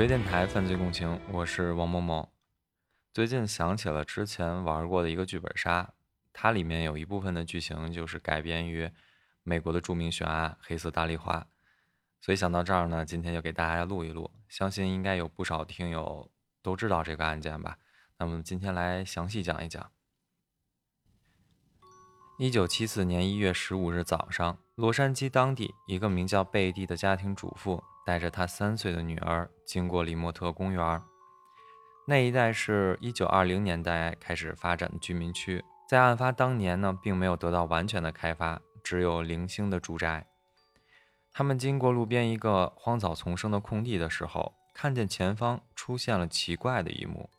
十月电台犯罪共情，我是王某某。最近想起了之前玩过的一个剧本杀，它里面有一部分的剧情就是改编于美国的著名悬案《黑色大丽花》，所以想到这儿呢，今天就给大家录一录。相信应该有不少听友都知道这个案件吧？那么今天来详细讲一讲。一九七四年一月十五日早上，洛杉矶当地一个名叫贝蒂的家庭主妇带着他三岁的女儿经过里莫特公园。那一带是一九二零年代开始发展的居民区，在案发当年呢，并没有得到完全的开发，只有零星的住宅。他们经过路边一个荒草丛生的空地的时候，看见前方出现了奇怪的一幕，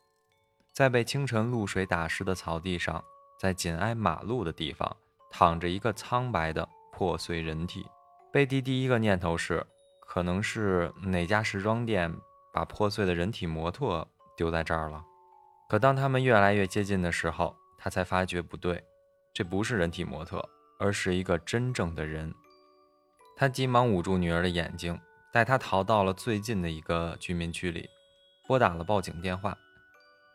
在被清晨露水打湿的草地上。在紧挨马路的地方，躺着一个苍白的破碎人体。贝蒂第一个念头是，可能是哪家时装店把破碎的人体模特丢在这儿了。可当他们越来越接近的时候，他才发觉不对，这不是人体模特，而是一个真正的人。他急忙捂住女儿的眼睛，带她逃到了最近的一个居民区里，拨打了报警电话。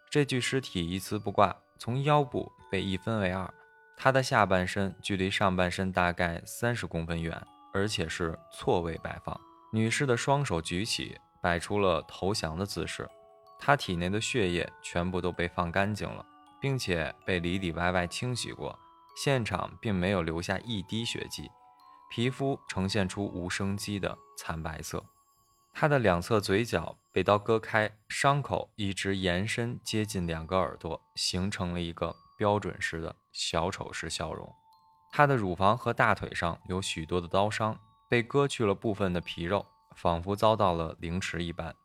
这具尸体一丝不挂，从腰部。被一分为二，他的下半身距离上半身大概三十公分远，而且是错位摆放。女士的双手举起，摆出了投降的姿势。她体内的血液全部都被放干净了，并且被里里外外清洗过，现场并没有留下一滴血迹，皮肤呈现出无生机的惨白色。她的两侧嘴角被刀割开，伤口一直延伸接近两个耳朵，形成了一个。标准式的小丑式笑容，她的乳房和大腿上有许多的刀伤，被割去了部分的皮肉，仿佛遭到了凌迟一般。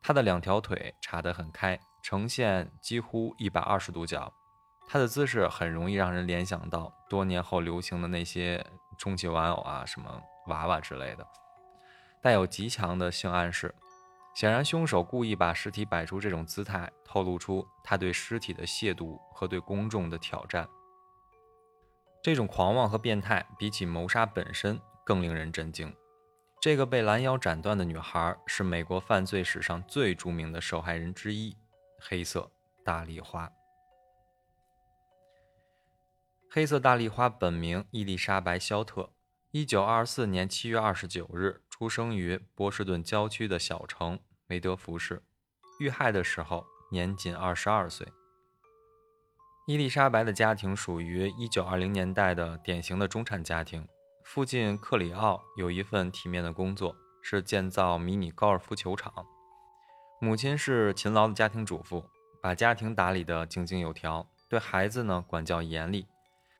他的两条腿叉得很开，呈现几乎一百二十度角。他的姿势很容易让人联想到多年后流行的那些充气玩偶啊，什么娃娃之类的，带有极强的性暗示。显然，凶手故意把尸体摆出这种姿态，透露出他对尸体的亵渎和对公众的挑战。这种狂妄和变态，比起谋杀本身更令人震惊。这个被拦腰斩断的女孩，是美国犯罪史上最著名的受害人之一——黑色大丽花。黑色大丽花本名伊丽莎白·肖特，一九二四年七月二十九日出生于波士顿郊区的小城。梅德福士遇害的时候年仅二十二岁。伊丽莎白的家庭属于一九二零年代的典型的中产家庭。父亲克里奥有一份体面的工作，是建造迷你高尔夫球场。母亲是勤劳的家庭主妇，把家庭打理得井井有条，对孩子呢管教严厉。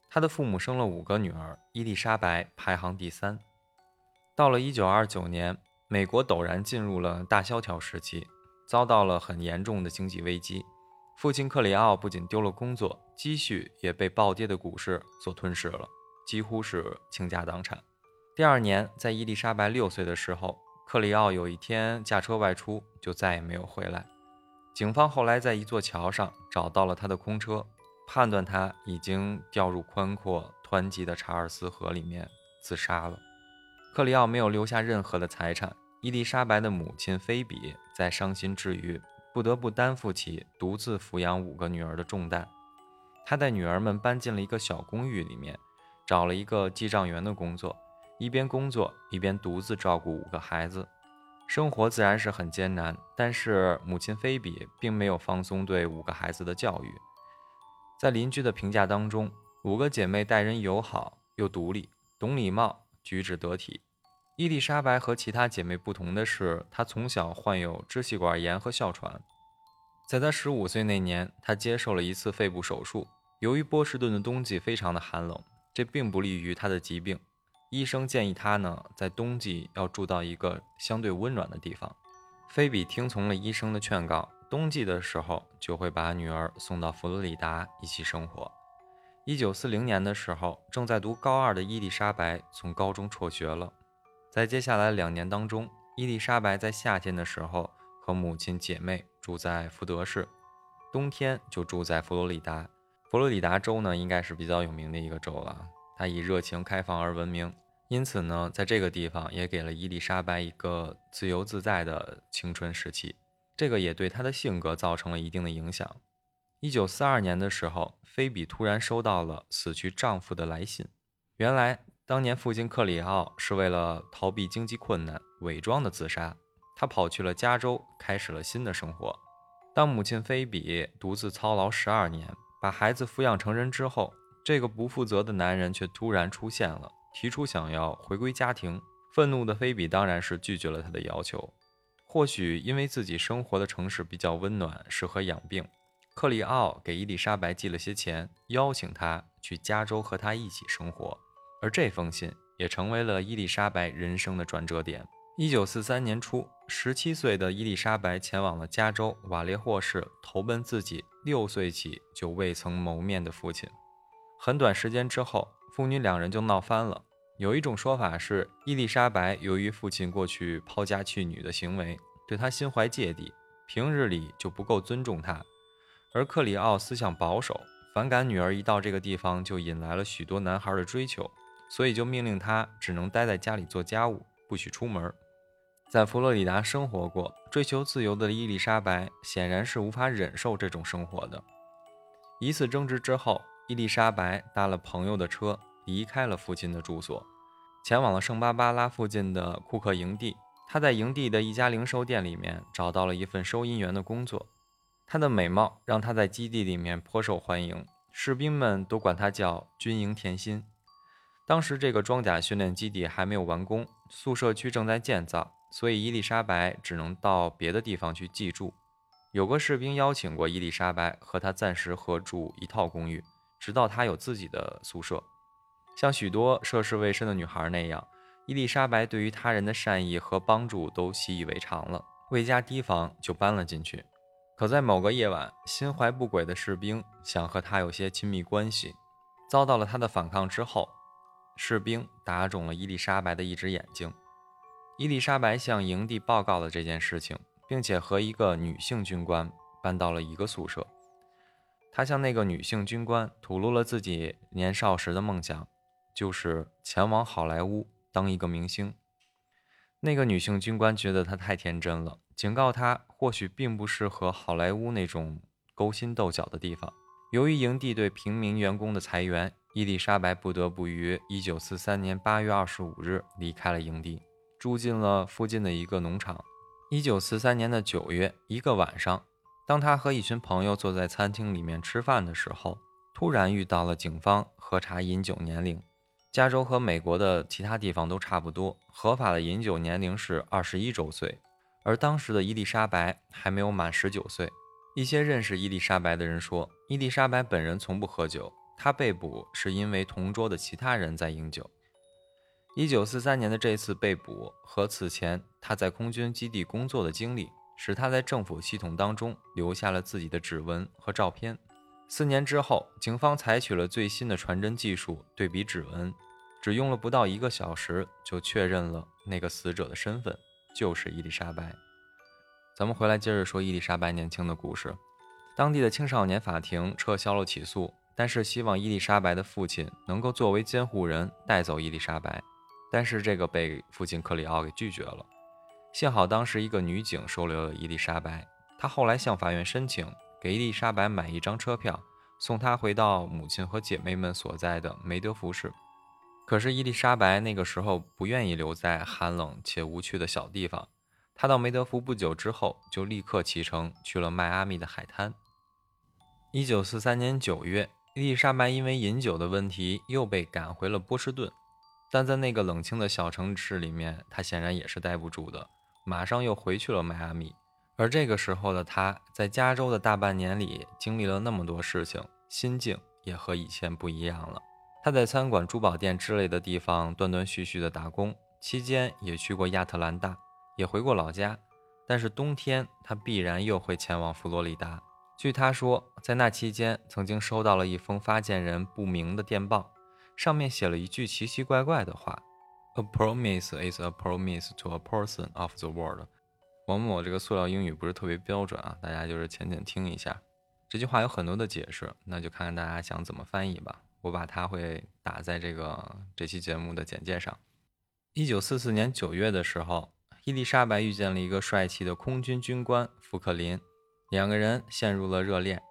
他的父母生了五个女儿，伊丽莎白排行第三。到了一九二九年。美国陡然进入了大萧条时期，遭到了很严重的经济危机。父亲克里奥不仅丢了工作，积蓄也被暴跌的股市所吞噬了，几乎是倾家荡产。第二年，在伊丽莎白六岁的时候，克里奥有一天驾车外出，就再也没有回来。警方后来在一座桥上找到了他的空车，判断他已经掉入宽阔湍急的查尔斯河里面自杀了。克里奥没有留下任何的财产。伊丽莎白的母亲菲比在伤心之余，不得不担负起独自抚养五个女儿的重担。她带女儿们搬进了一个小公寓里面，找了一个记账员的工作，一边工作一边独自照顾五个孩子。生活自然是很艰难，但是母亲菲比并没有放松对五个孩子的教育。在邻居的评价当中，五个姐妹待人友好又独立，懂礼貌，举止得体。伊丽莎白和其他姐妹不同的是，她从小患有支气管炎和哮喘。在她十五岁那年，她接受了一次肺部手术。由于波士顿的冬季非常的寒冷，这并不利于他的疾病。医生建议他呢，在冬季要住到一个相对温暖的地方。菲比听从了医生的劝告，冬季的时候就会把女儿送到佛罗里达一起生活。一九四零年的时候，正在读高二的伊丽莎白从高中辍学了。在接下来两年当中，伊丽莎白在夏天的时候和母亲姐妹住在福德市，冬天就住在佛罗里达。佛罗里达州呢，应该是比较有名的一个州了，它以热情开放而闻名。因此呢，在这个地方也给了伊丽莎白一个自由自在的青春时期，这个也对她的性格造成了一定的影响。一九四二年的时候，菲比突然收到了死去丈夫的来信。原来，当年父亲克里奥是为了逃避经济困难，伪装的自杀。他跑去了加州，开始了新的生活。当母亲菲比独自操劳十二年，把孩子抚养成人之后，这个不负责的男人却突然出现了，提出想要回归家庭。愤怒的菲比当然是拒绝了他的要求。或许因为自己生活的城市比较温暖，适合养病。克里奥给伊丽莎白寄了些钱，邀请她去加州和他一起生活，而这封信也成为了伊丽莎白人生的转折点。一九四三年初，十七岁的伊丽莎白前往了加州瓦列霍市，投奔自己六岁起就未曾谋面的父亲。很短时间之后，父女两人就闹翻了。有一种说法是，伊丽莎白由于父亲过去抛家弃女的行为，对她心怀芥蒂，平日里就不够尊重她。而克里奥思想保守，反感女儿一到这个地方就引来了许多男孩的追求，所以就命令她只能待在家里做家务，不许出门。在佛罗里达生活过、追求自由的伊丽莎白显然是无法忍受这种生活的。一次争执之后，伊丽莎白搭了朋友的车离开了父亲的住所，前往了圣巴巴拉附近的库克营地。她在营地的一家零售店里面找到了一份收银员的工作。她的美貌让她在基地里面颇受欢迎，士兵们都管她叫“军营甜心”。当时这个装甲训练基地还没有完工，宿舍区正在建造，所以伊丽莎白只能到别的地方去寄住。有个士兵邀请过伊丽莎白和他暂时合住一套公寓，直到她有自己的宿舍。像许多涉世未深的女孩那样，伊丽莎白对于他人的善意和帮助都习以为常了，未加提防就搬了进去。可在某个夜晚，心怀不轨的士兵想和他有些亲密关系，遭到了他的反抗之后，士兵打肿了伊丽莎白的一只眼睛。伊丽莎白向营地报告了这件事情，并且和一个女性军官搬到了一个宿舍。她向那个女性军官吐露了自己年少时的梦想，就是前往好莱坞当一个明星。那个女性军官觉得她太天真了。警告她，或许并不适合好莱坞那种勾心斗角的地方。由于营地对平民员工的裁员，伊丽莎白不得不于1943年8月25日离开了营地，住进了附近的一个农场。1943年的9月，一个晚上，当他和一群朋友坐在餐厅里面吃饭的时候，突然遇到了警方核查饮酒年龄。加州和美国的其他地方都差不多，合法的饮酒年龄是21周岁。而当时的伊丽莎白还没有满十九岁。一些认识伊丽莎白的人说，伊丽莎白本人从不喝酒。她被捕是因为同桌的其他人在饮酒。一九四三年的这次被捕和此前他在空军基地工作的经历，使他在政府系统当中留下了自己的指纹和照片。四年之后，警方采取了最新的传真技术对比指纹，只用了不到一个小时就确认了那个死者的身份。就是伊丽莎白。咱们回来接着说伊丽莎白年轻的故事。当地的青少年法庭撤销了起诉，但是希望伊丽莎白的父亲能够作为监护人带走伊丽莎白，但是这个被父亲克里奥给拒绝了。幸好当时一个女警收留了伊丽莎白，她后来向法院申请给伊丽莎白买一张车票，送她回到母亲和姐妹们所在的梅德福市。可是伊丽莎白那个时候不愿意留在寒冷且无趣的小地方，她到梅德福不久之后就立刻启程去了迈阿密的海滩。一九四三年九月，伊丽莎白因为饮酒的问题又被赶回了波士顿，但在那个冷清的小城市里面，他显然也是待不住的，马上又回去了迈阿密。而这个时候的他，在加州的大半年里经历了那么多事情，心境也和以前不一样了。他在餐馆、珠宝店之类的地方断断续续的打工，期间也去过亚特兰大，也回过老家。但是冬天他必然又会前往佛罗里达。据他说，在那期间曾经收到了一封发件人不明的电报，上面写了一句奇奇怪怪的话：“A promise is a promise to a person of the world。”王某这个塑料英语不是特别标准啊，大家就是浅浅听一下。这句话有很多的解释，那就看看大家想怎么翻译吧。我把它会打在这个这期节目的简介上。一九四四年九月的时候，伊丽莎白遇见了一个帅气的空军军官富克林，两个人陷入了热恋。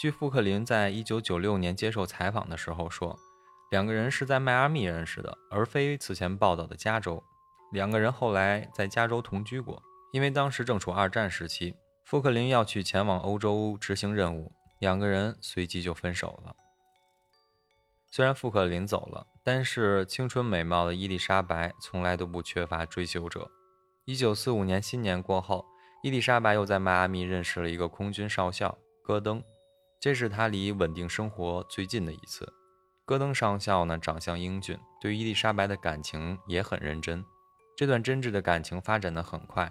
据富克林在一九九六年接受采访的时候说，两个人是在迈阿密认识的，而非此前报道的加州。两个人后来在加州同居过，因为当时正处二战时期，富克林要去前往欧洲执行任务，两个人随即就分手了。虽然富克林走了，但是青春美貌的伊丽莎白从来都不缺乏追求者。一九四五年新年过后，伊丽莎白又在迈阿密认识了一个空军少校戈登。这是他离稳定生活最近的一次。戈登上校呢，长相英俊，对伊丽莎白的感情也很认真。这段真挚的感情发展的很快，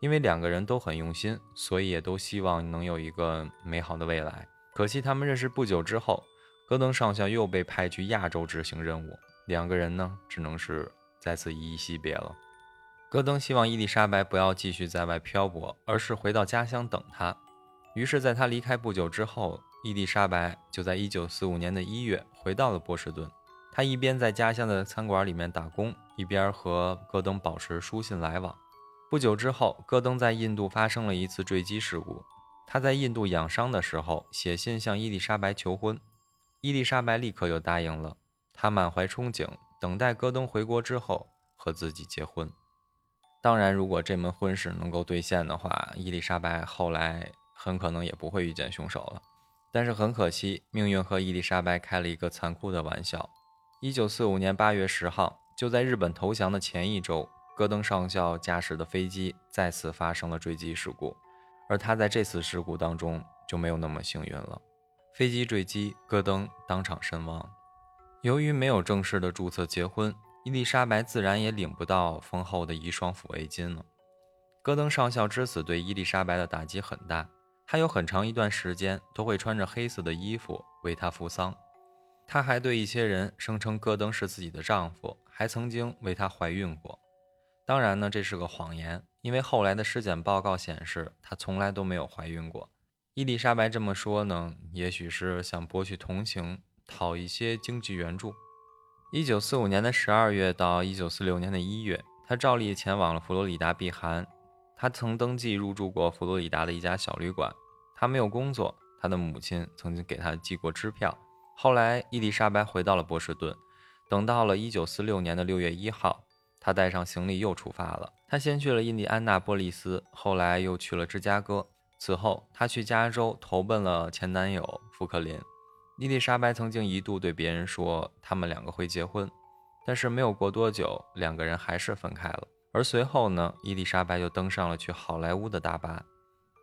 因为两个人都很用心，所以也都希望能有一个美好的未来。可惜他们认识不久之后，戈登上校又被派去亚洲执行任务，两个人呢，只能是再次依依惜别了。戈登希望伊丽莎白不要继续在外漂泊，而是回到家乡等他。于是，在他离开不久之后，伊丽莎白就在1945年的一月回到了波士顿。她一边在家乡的餐馆里面打工，一边和戈登保持书信来往。不久之后，戈登在印度发生了一次坠机事故。他在印度养伤的时候，写信向伊丽莎白求婚。伊丽莎白立刻就答应了。她满怀憧憬，等待戈登回国之后和自己结婚。当然，如果这门婚事能够兑现的话，伊丽莎白后来。很可能也不会遇见凶手了，但是很可惜，命运和伊丽莎白开了一个残酷的玩笑。一九四五年八月十号，就在日本投降的前一周，戈登上校驾驶的飞机再次发生了坠机事故，而他在这次事故当中就没有那么幸运了。飞机坠机，戈登当场身亡。由于没有正式的注册结婚，伊丽莎白自然也领不到丰厚的遗孀抚慰金了。戈登上校之死对伊丽莎白的打击很大。他有很长一段时间都会穿着黑色的衣服为她扶丧。他还对一些人声称戈登是自己的丈夫，还曾经为她怀孕过。当然呢，这是个谎言，因为后来的尸检报告显示她从来都没有怀孕过。伊丽莎白这么说呢，也许是想博取同情，讨一些经济援助。一九四五年的十二月到一九四六年的一月，他照例前往了佛罗里达避寒。他曾登记入住过佛罗里达的一家小旅馆。他没有工作，他的母亲曾经给他寄过支票。后来，伊丽莎白回到了波士顿。等到了1946年的6月1号，他带上行李又出发了。他先去了印第安纳波利斯，后来又去了芝加哥。此后，他去加州投奔了前男友福克林。伊丽莎白曾经一度对别人说他们两个会结婚，但是没有过多久，两个人还是分开了。而随后呢，伊丽莎白就登上了去好莱坞的大巴。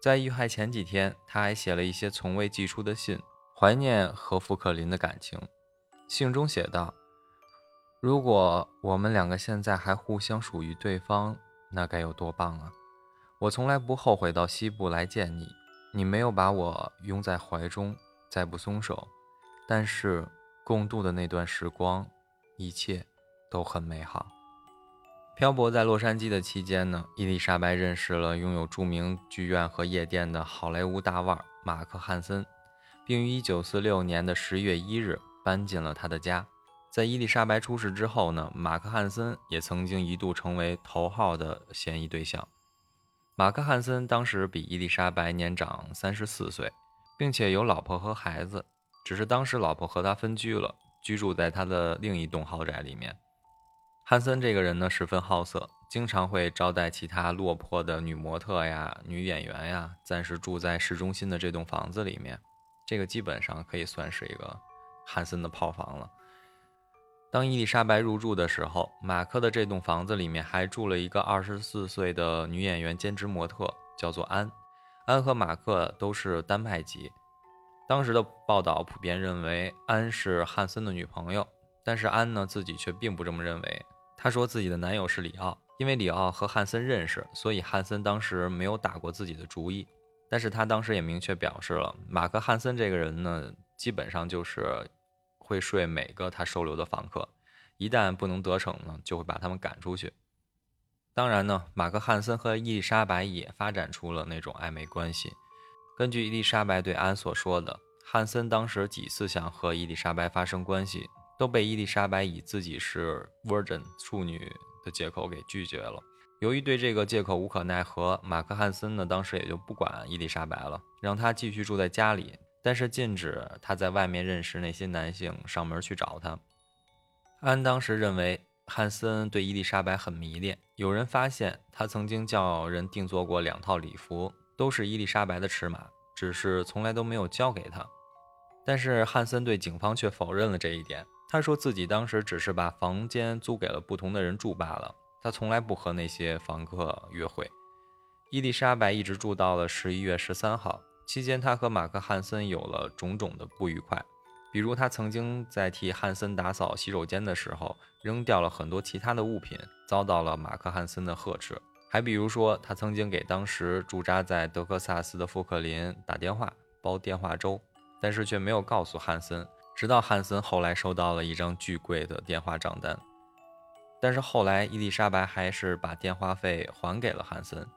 在遇害前几天，她还写了一些从未寄出的信，怀念和富克林的感情。信中写道：“如果我们两个现在还互相属于对方，那该有多棒啊！我从来不后悔到西部来见你，你没有把我拥在怀中，再不松手。但是共度的那段时光，一切都很美好。”漂泊在洛杉矶的期间呢，伊丽莎白认识了拥有著名剧院和夜店的好莱坞大腕马克·汉森，并于1946年的10月1日搬进了他的家。在伊丽莎白出事之后呢，马克·汉森也曾经一度成为头号的嫌疑对象。马克·汉森当时比伊丽莎白年长34岁，并且有老婆和孩子，只是当时老婆和他分居了，居住在他的另一栋豪宅里面。汉森这个人呢，十分好色，经常会招待其他落魄的女模特呀、女演员呀，暂时住在市中心的这栋房子里面。这个基本上可以算是一个汉森的炮房了。当伊丽莎白入住的时候，马克的这栋房子里面还住了一个二十四岁的女演员兼职模特，叫做安。安和马克都是丹麦籍。当时的报道普遍认为安是汉森的女朋友，但是安呢自己却并不这么认为。她说自己的男友是里奥，因为里奥和汉森认识，所以汉森当时没有打过自己的主意。但是她当时也明确表示了，马克·汉森这个人呢，基本上就是会睡每个他收留的房客，一旦不能得逞呢，就会把他们赶出去。当然呢，马克·汉森和伊丽莎白也发展出了那种暧昧关系。根据伊丽莎白对安所说的，汉森当时几次想和伊丽莎白发生关系。都被伊丽莎白以自己是 virgin 处女的借口给拒绝了。由于对这个借口无可奈何，马克·汉森呢当时也就不管伊丽莎白了，让她继续住在家里，但是禁止她在外面认识那些男性上门去找她。安当时认为汉森对伊丽莎白很迷恋，有人发现他曾经叫人定做过两套礼服，都是伊丽莎白的尺码，只是从来都没有交给她。但是汉森对警方却否认了这一点，他说自己当时只是把房间租给了不同的人住罢了。他从来不和那些房客约会。伊丽莎白一直住到了十一月十三号，期间他和马克·汉森有了种种的不愉快，比如他曾经在替汉森打扫洗手间的时候扔掉了很多其他的物品，遭到了马克·汉森的呵斥；还比如说，他曾经给当时驻扎在德克萨斯的富克林打电话煲电话粥，但是却没有告诉汉森，直到汉森后来收到了一张巨贵的电话账单。但是后来，伊丽莎白还是把电话费还给了汉森。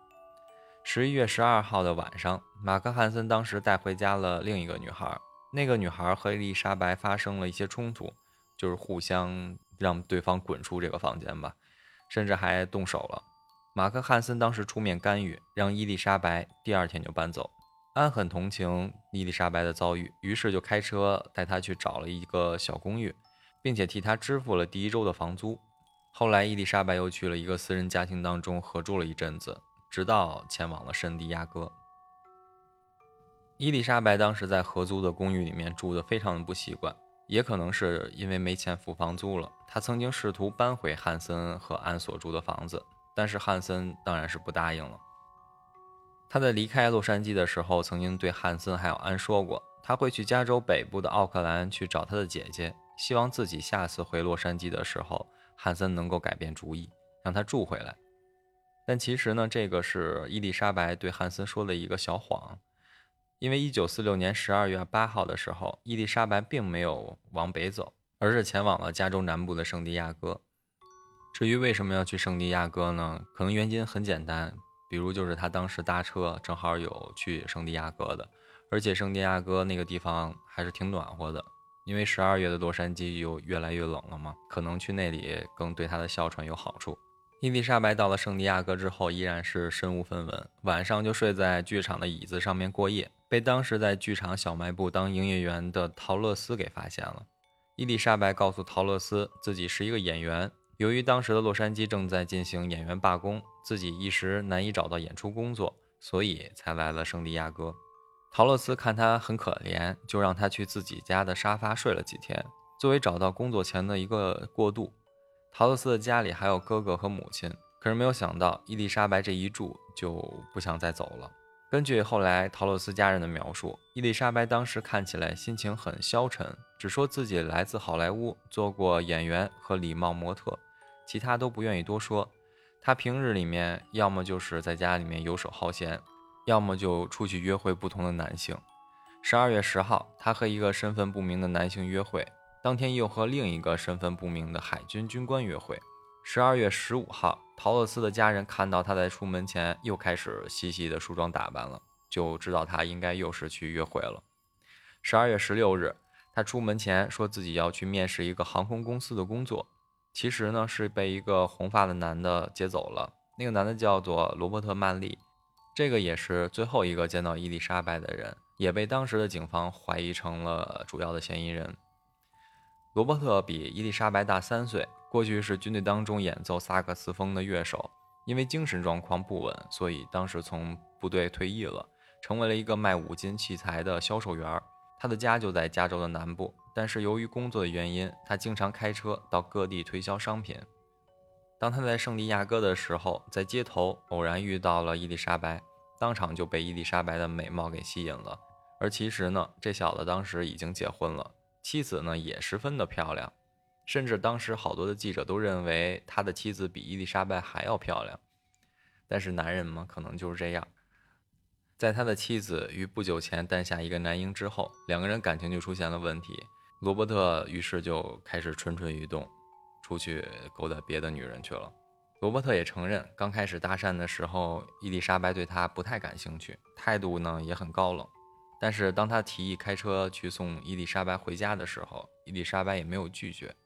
十一月十二号的晚上，马克·汉森当时带回家了另一个女孩。那个女孩和伊丽莎白发生了一些冲突，就是互相让对方滚出这个房间吧，甚至还动手了。马克·汉森当时出面干预，让伊丽莎白第二天就搬走。安很同情伊丽莎白的遭遇，于是就开车带她去找了一个小公寓，并且替她支付了第一周的房租。后来，伊丽莎白又去了一个私人家庭当中合住了一阵子，直到前往了圣地亚哥。伊丽莎白当时在合租的公寓里面住的非常的不习惯，也可能是因为没钱付房租了。她曾经试图搬回汉森和安所住的房子，但是汉森当然是不答应了。他在离开洛杉矶的时候，曾经对汉森还有安说过，他会去加州北部的奥克兰去找他的姐姐，希望自己下次回洛杉矶的时候。汉森能够改变主意，让他住回来。但其实呢，这个是伊丽莎白对汉森说的一个小谎。因为1946年12月8号的时候，伊丽莎白并没有往北走，而是前往了加州南部的圣地亚哥。至于为什么要去圣地亚哥呢？可能原因很简单，比如就是他当时搭车正好有去圣地亚哥的，而且圣地亚哥那个地方还是挺暖和的。因为十二月的洛杉矶又越来越冷了嘛，可能去那里更对他的哮喘有好处。伊丽莎白到了圣地亚哥之后，依然是身无分文，晚上就睡在剧场的椅子上面过夜，被当时在剧场小卖部当营业员的陶乐斯给发现了。伊丽莎白告诉陶乐斯自己是一个演员，由于当时的洛杉矶正在进行演员罢工，自己一时难以找到演出工作，所以才来了圣地亚哥。陶乐斯看他很可怜，就让他去自己家的沙发睡了几天，作为找到工作前的一个过渡。陶乐斯的家里还有哥哥和母亲，可是没有想到伊丽莎白这一住就不想再走了。根据后来陶乐斯家人的描述，伊丽莎白当时看起来心情很消沉，只说自己来自好莱坞，做过演员和礼貌模特，其他都不愿意多说。她平日里面要么就是在家里面游手好闲。要么就出去约会不同的男性。十二月十号，他和一个身份不明的男性约会，当天又和另一个身份不明的海军军官约会。十二月十五号，陶乐斯的家人看到他在出门前又开始细细的梳妆打扮了，就知道他应该又是去约会了。十二月十六日，他出门前说自己要去面试一个航空公司的工作，其实呢是被一个红发的男的接走了。那个男的叫做罗伯特·曼利。这个也是最后一个见到伊丽莎白的人，也被当时的警方怀疑成了主要的嫌疑人。罗伯特比伊丽莎白大三岁，过去是军队当中演奏萨克斯风的乐手，因为精神状况不稳，所以当时从部队退役了，成为了一个卖五金器材的销售员。他的家就在加州的南部，但是由于工作的原因，他经常开车到各地推销商品。当他在圣地亚哥的时候，在街头偶然遇到了伊丽莎白，当场就被伊丽莎白的美貌给吸引了。而其实呢，这小子当时已经结婚了，妻子呢也十分的漂亮，甚至当时好多的记者都认为他的妻子比伊丽莎白还要漂亮。但是男人嘛，可能就是这样。在他的妻子于不久前诞下一个男婴之后，两个人感情就出现了问题。罗伯特于是就开始蠢蠢欲动。出去勾搭别的女人去了。罗伯特也承认，刚开始搭讪的时候，伊丽莎白对他不太感兴趣，态度呢也很高冷。但是当他提议开车去送伊丽莎白回家的时候，伊丽莎白也没有拒绝。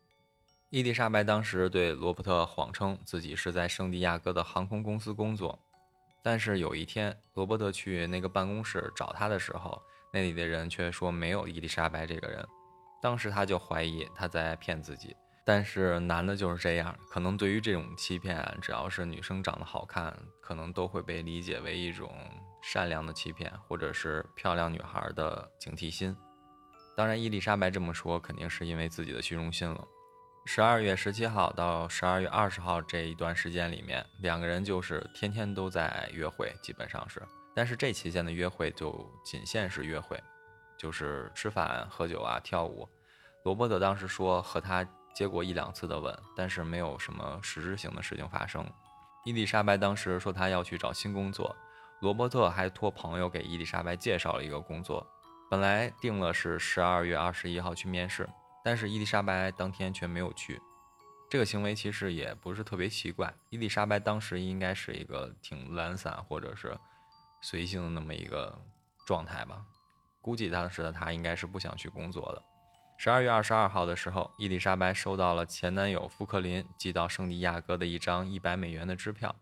伊丽莎白当时对罗伯特谎称自己是在圣地亚哥的航空公司工作，但是有一天，罗伯特去那个办公室找他的时候，那里的人却说没有伊丽莎白这个人。当时他就怀疑他在骗自己。但是男的就是这样，可能对于这种欺骗，只要是女生长得好看，可能都会被理解为一种善良的欺骗，或者是漂亮女孩的警惕心。当然，伊丽莎白这么说，肯定是因为自己的虚荣心了。十二月十七号到十二月二十号这一段时间里面，两个人就是天天都在约会，基本上是。但是这期间的约会就仅限是约会，就是吃饭、喝酒啊、跳舞。罗伯特当时说和他接过一两次的吻，但是没有什么实质性的事情发生。伊丽莎白当时说她要去找新工作，罗伯特还托朋友给伊丽莎白介绍了一个工作，本来定了是十二月二十一号去面试。但是伊丽莎白当天却没有去，这个行为其实也不是特别奇怪。伊丽莎白当时应该是一个挺懒散或者是随性的那么一个状态吧，估计当时的她应该是不想去工作的。十二月二十二号的时候，伊丽莎白收到了前男友富克林寄到圣地亚哥的一张一百美元的支票。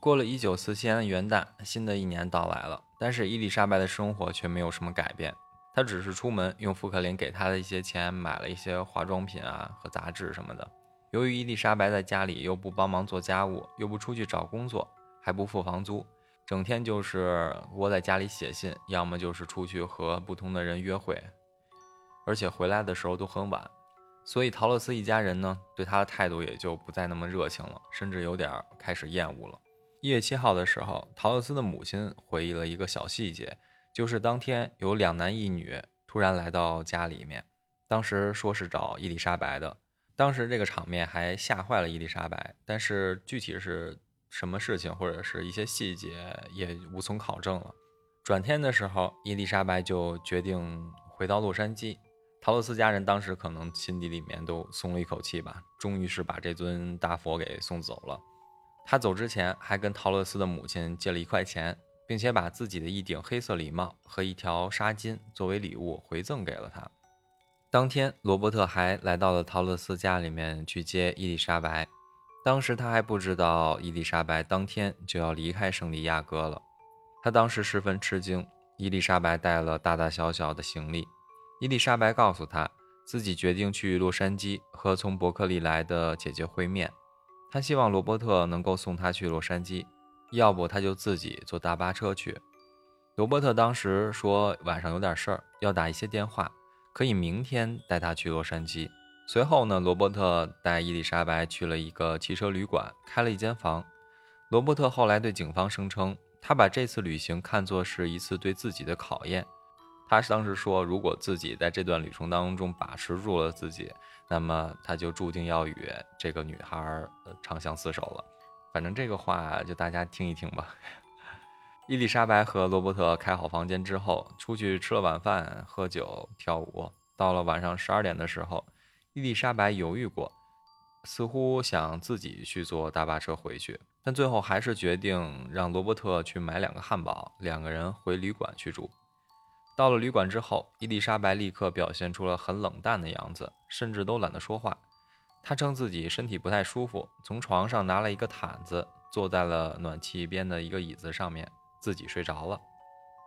过了一九四七年的元旦，新的一年到来了，但是伊丽莎白的生活却没有什么改变。她只是出门用富克林给她的一些钱买了一些化妆品啊和杂志什么的。由于伊丽莎白在家里又不帮忙做家务，又不出去找工作，还不付房租，整天就是窝在家里写信，要么就是出去和不同的人约会，而且回来的时候都很晚。所以陶乐斯一家人呢，对他的态度也就不再那么热情了，甚至有点开始厌恶了。一月七号的时候，陶乐斯的母亲回忆了一个小细节。就是当天有两男一女突然来到家里面，当时说是找伊丽莎白的，当时这个场面还吓坏了伊丽莎白，但是具体是什么事情或者是一些细节也无从考证了。转天的时候，伊丽莎白就决定回到洛杉矶，陶乐斯家人当时可能心底里面都松了一口气吧，终于是把这尊大佛给送走了。他走之前还跟陶乐斯的母亲借了一块钱。并且把自己的一顶黑色礼帽和一条纱巾作为礼物回赠给了他。当天，罗伯特还来到了陶乐斯家里面去接伊丽莎白。当时他还不知道伊丽莎白当天就要离开圣地亚哥了。他当时十分吃惊，伊丽莎白带了大大小小的行李。伊丽莎白告诉他自己决定去洛杉矶和从伯克利来的姐姐会面。他希望罗伯特能够送他去洛杉矶。要不他就自己坐大巴车去。罗伯特当时说晚上有点事儿，要打一些电话，可以明天带他去洛杉矶。随后呢，罗伯特带伊丽莎白去了一个汽车旅馆，开了一间房。罗伯特后来对警方声称，他把这次旅行看作是一次对自己的考验。他当时说，如果自己在这段旅程当中把持住了自己，那么他就注定要与这个女孩长相厮守了。反正这个话就大家听一听吧。伊丽莎白和罗伯特开好房间之后，出去吃了晚饭，喝酒跳舞。到了晚上十二点的时候，伊丽莎白犹豫过，似乎想自己去坐大巴车回去，但最后还是决定让罗伯特去买两个汉堡，两个人回旅馆去住。到了旅馆之后，伊丽莎白立刻表现出了很冷淡的样子，甚至都懒得说话。她称自己身体不太舒服，从床上拿了一个毯子，坐在了暖气边的一个椅子上面，自己睡着了。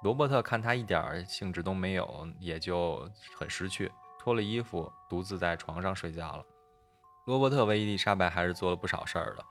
罗伯特看他一点兴致都没有，也就很识趣，脱了衣服，独自在床上睡觉了。罗伯特为伊丽莎白还是做了不少事儿的，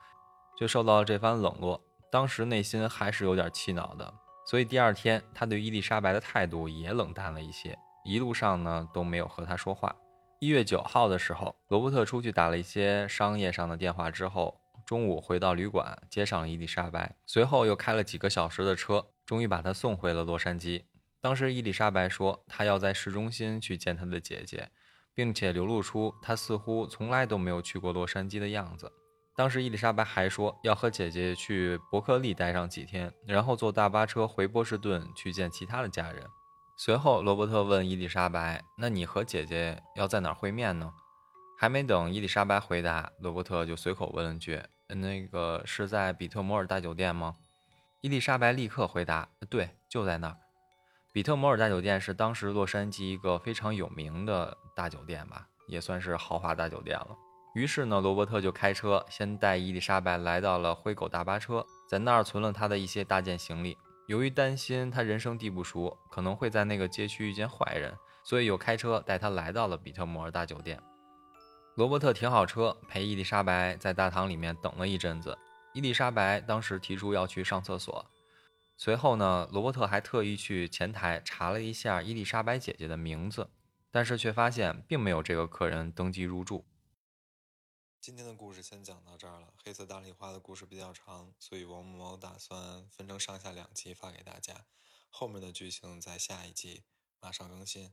却受到了这番冷落，当时内心还是有点气恼的，所以第二天他对伊丽莎白的态度也冷淡了一些，一路上呢都没有和她说话。一月九号的时候，罗伯特出去打了一些商业上的电话之后，中午回到旅馆接上了伊丽莎白，随后又开了几个小时的车，终于把她送回了洛杉矶。当时伊丽莎白说，她要在市中心去见她的姐姐，并且流露出她似乎从来都没有去过洛杉矶的样子。当时伊丽莎白还说要和姐姐去伯克利待上几天，然后坐大巴车回波士顿去见其他的家人。随后，罗伯特问伊丽莎白：“那你和姐姐要在哪儿会面呢？”还没等伊丽莎白回答，罗伯特就随口问了句：“那个是在比特摩尔大酒店吗？”伊丽莎白立刻回答：“对，就在那儿。比特摩尔大酒店是当时洛杉矶一个非常有名的大酒店吧，也算是豪华大酒店了。于是呢，罗伯特就开车先带伊丽莎白来到了灰狗大巴车，在那儿存了他的一些大件行李。由于担心他人生地不熟，可能会在那个街区遇见坏人，所以又开车带他来到了比特摩尔大酒店。罗伯特停好车，陪伊丽莎白在大堂里面等了一阵子。伊丽莎白当时提出要去上厕所，随后呢，罗伯特还特意去前台查了一下伊丽莎白姐姐的名字，但是却发现并没有这个客人登记入住。今天的故事先讲到这儿了。黑色大丽花的故事比较长，所以王某某打算分成上下两集发给大家，后面的剧情在下一集马上更新。